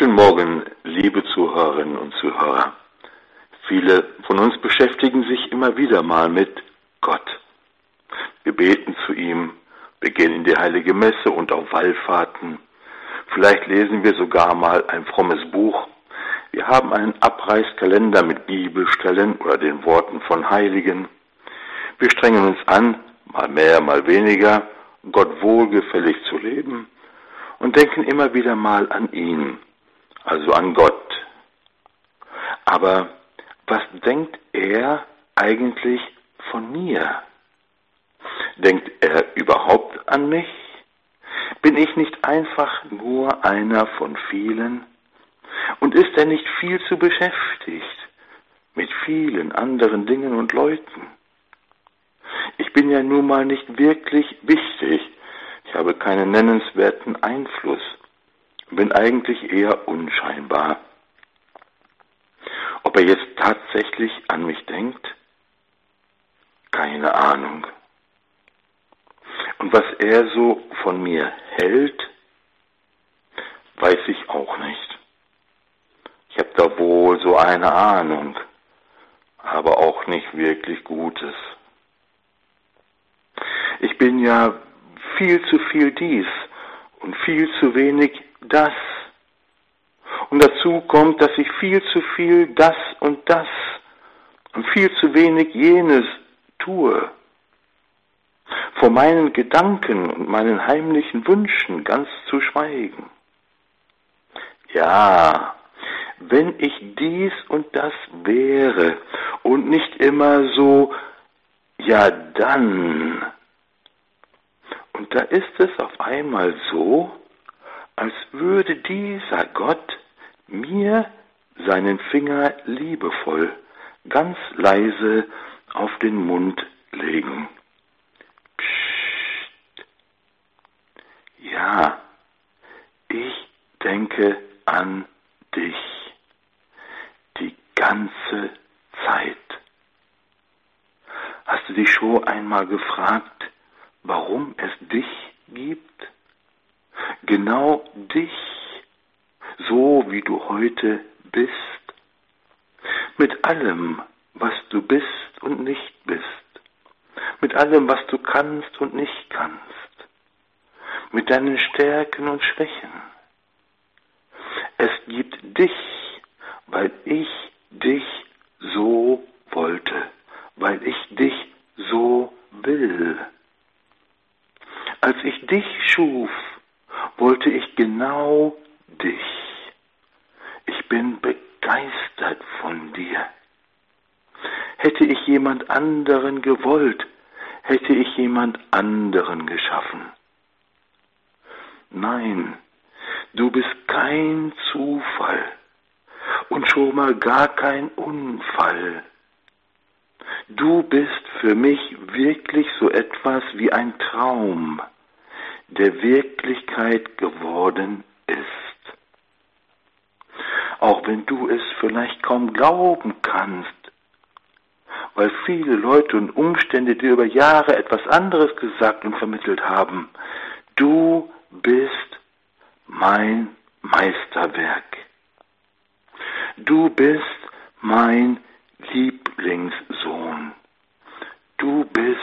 Guten Morgen, liebe Zuhörerinnen und Zuhörer. Viele von uns beschäftigen sich immer wieder mal mit Gott. Wir beten zu ihm, wir gehen in die heilige Messe und auf Wallfahrten. Vielleicht lesen wir sogar mal ein frommes Buch. Wir haben einen Abreißkalender mit Bibelstellen oder den Worten von Heiligen. Wir strengen uns an, mal mehr, mal weniger, Gott wohlgefällig zu leben und denken immer wieder mal an ihn, also an Gott. Aber was denkt er eigentlich von mir? Denkt er überhaupt an mich? Bin ich nicht einfach nur einer von vielen? Und ist er nicht viel zu beschäftigt mit vielen anderen Dingen und Leuten? Ich bin ja nun mal nicht wirklich wichtig. Ich habe keinen nennenswerten Einfluss bin eigentlich eher unscheinbar. Ob er jetzt tatsächlich an mich denkt? Keine Ahnung. Und was er so von mir hält, weiß ich auch nicht. Ich habe da wohl so eine Ahnung, aber auch nicht wirklich Gutes. Ich bin ja viel zu viel dies und viel zu wenig das. Und dazu kommt, dass ich viel zu viel das und das und viel zu wenig jenes tue. Vor meinen Gedanken und meinen heimlichen Wünschen ganz zu schweigen. Ja, wenn ich dies und das wäre und nicht immer so, ja dann. Und da ist es auf einmal so, als würde dieser Gott mir seinen Finger liebevoll, ganz leise auf den Mund legen. Psst. Ja, ich denke an dich die ganze Zeit. Hast du dich schon einmal gefragt, warum es dich gibt? Genau dich, so wie du heute bist, mit allem, was du bist und nicht bist, mit allem, was du kannst und nicht kannst, mit deinen Stärken und Schwächen. Es gibt dich, weil ich dich so wollte, weil ich dich so will. Als ich dich schuf, wollte ich genau dich. Ich bin begeistert von dir. Hätte ich jemand anderen gewollt, hätte ich jemand anderen geschaffen. Nein, du bist kein Zufall und schon mal gar kein Unfall. Du bist für mich wirklich so etwas wie ein Traum, der Wirklichkeit geworden ist. Auch wenn du es vielleicht kaum glauben kannst, weil viele Leute und Umstände dir über Jahre etwas anderes gesagt und vermittelt haben. Du bist mein Meisterwerk. Du bist mein Lieblingssohn. Du bist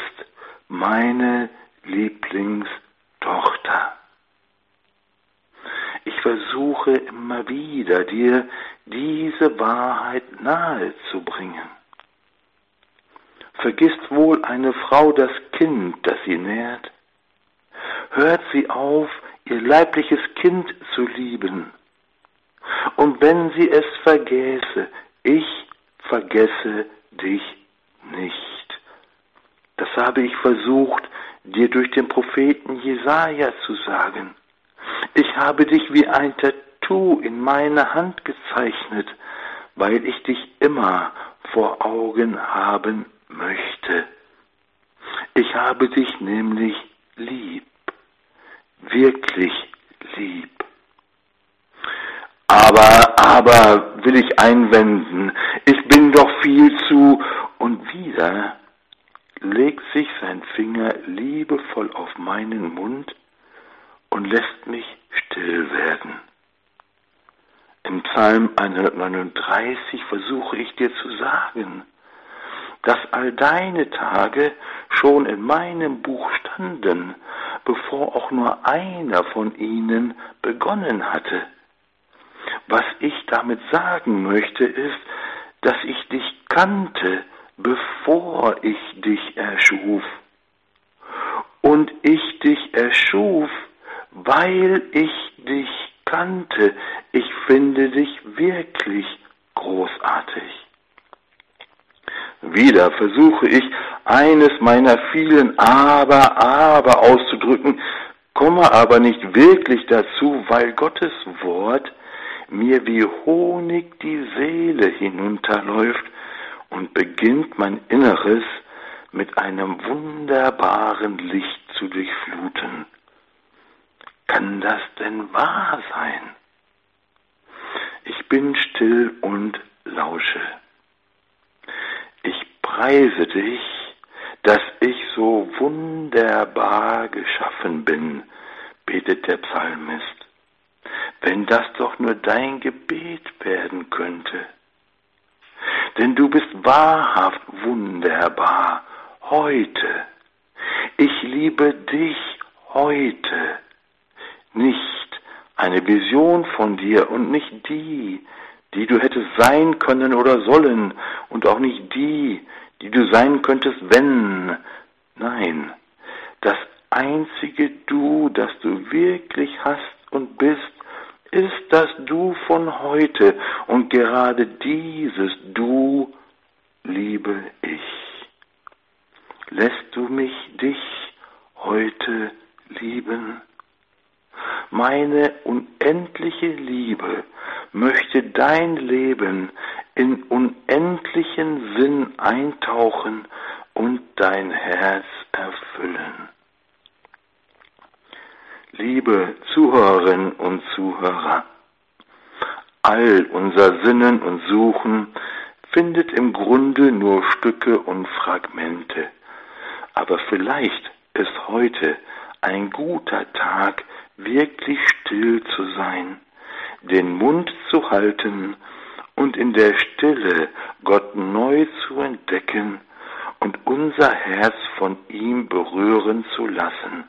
meine Lieblingssohn. Tochter. Ich versuche immer wieder, dir diese Wahrheit nahe zu bringen. Vergisst wohl eine Frau das Kind, das sie nährt? Hört sie auf, ihr leibliches Kind zu lieben? Und wenn sie es vergäße, ich vergesse dich nicht. Das habe ich versucht, dir durch den Propheten Jesaja zu sagen. Ich habe dich wie ein Tattoo in meine Hand gezeichnet, weil ich dich immer vor Augen haben möchte. Ich habe dich nämlich lieb, wirklich lieb. Aber, aber, will ich einwenden, ich bin doch viel zu, und wieder legt sich sein Finger liebevoll auf meinen Mund und lässt mich still werden. Im Psalm 139 versuche ich dir zu sagen, dass all deine Tage schon in meinem Buch standen, bevor auch nur einer von ihnen begonnen hatte. Was ich damit sagen möchte, ist, dass ich dich kannte, bevor ich dich erschuf. Und ich dich erschuf, weil ich dich kannte. Ich finde dich wirklich großartig. Wieder versuche ich, eines meiner vielen Aber, Aber auszudrücken, komme aber nicht wirklich dazu, weil Gottes Wort mir wie Honig die Seele hinunterläuft und beginnt mein Inneres mit einem wunderbaren Licht zu durchfluten. Kann das denn wahr sein? Ich bin still und lausche. Ich preise dich, dass ich so wunderbar geschaffen bin, betet der Psalmist. Wenn das doch nur dein Gebet werden könnte. Denn du bist wahrhaft wunderbar heute. Ich liebe dich heute. Nicht eine Vision von dir und nicht die, die du hättest sein können oder sollen und auch nicht die, die du sein könntest, wenn. Nein, das einzige Du, das du wirklich hast und bist, ist das Du von heute und gerade dieses Du liebe ich. Lässt du mich dich heute lieben? Meine unendliche Liebe möchte dein Leben in unendlichen Sinn eintauchen und dein Herz erfüllen. Liebe Zuhörerinnen und Zuhörer, all unser Sinnen und Suchen findet im Grunde nur Stücke und Fragmente. Aber vielleicht ist heute ein guter Tag, wirklich still zu sein, den Mund zu halten und in der Stille Gott neu zu entdecken und unser Herz von ihm berühren zu lassen.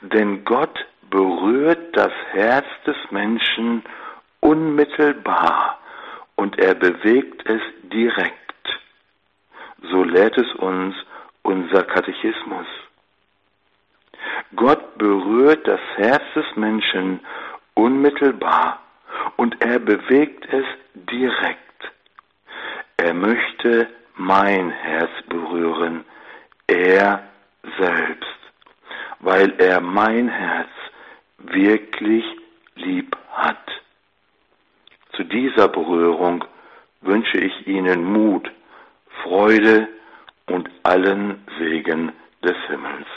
Denn Gott berührt das Herz des Menschen unmittelbar und er bewegt es direkt. So lehrt es uns unser Katechismus. Gott berührt das Herz des Menschen unmittelbar und er bewegt es direkt. Er möchte mein Herz berühren, er selbst weil er mein Herz wirklich lieb hat. Zu dieser Berührung wünsche ich Ihnen Mut, Freude und allen Segen des Himmels.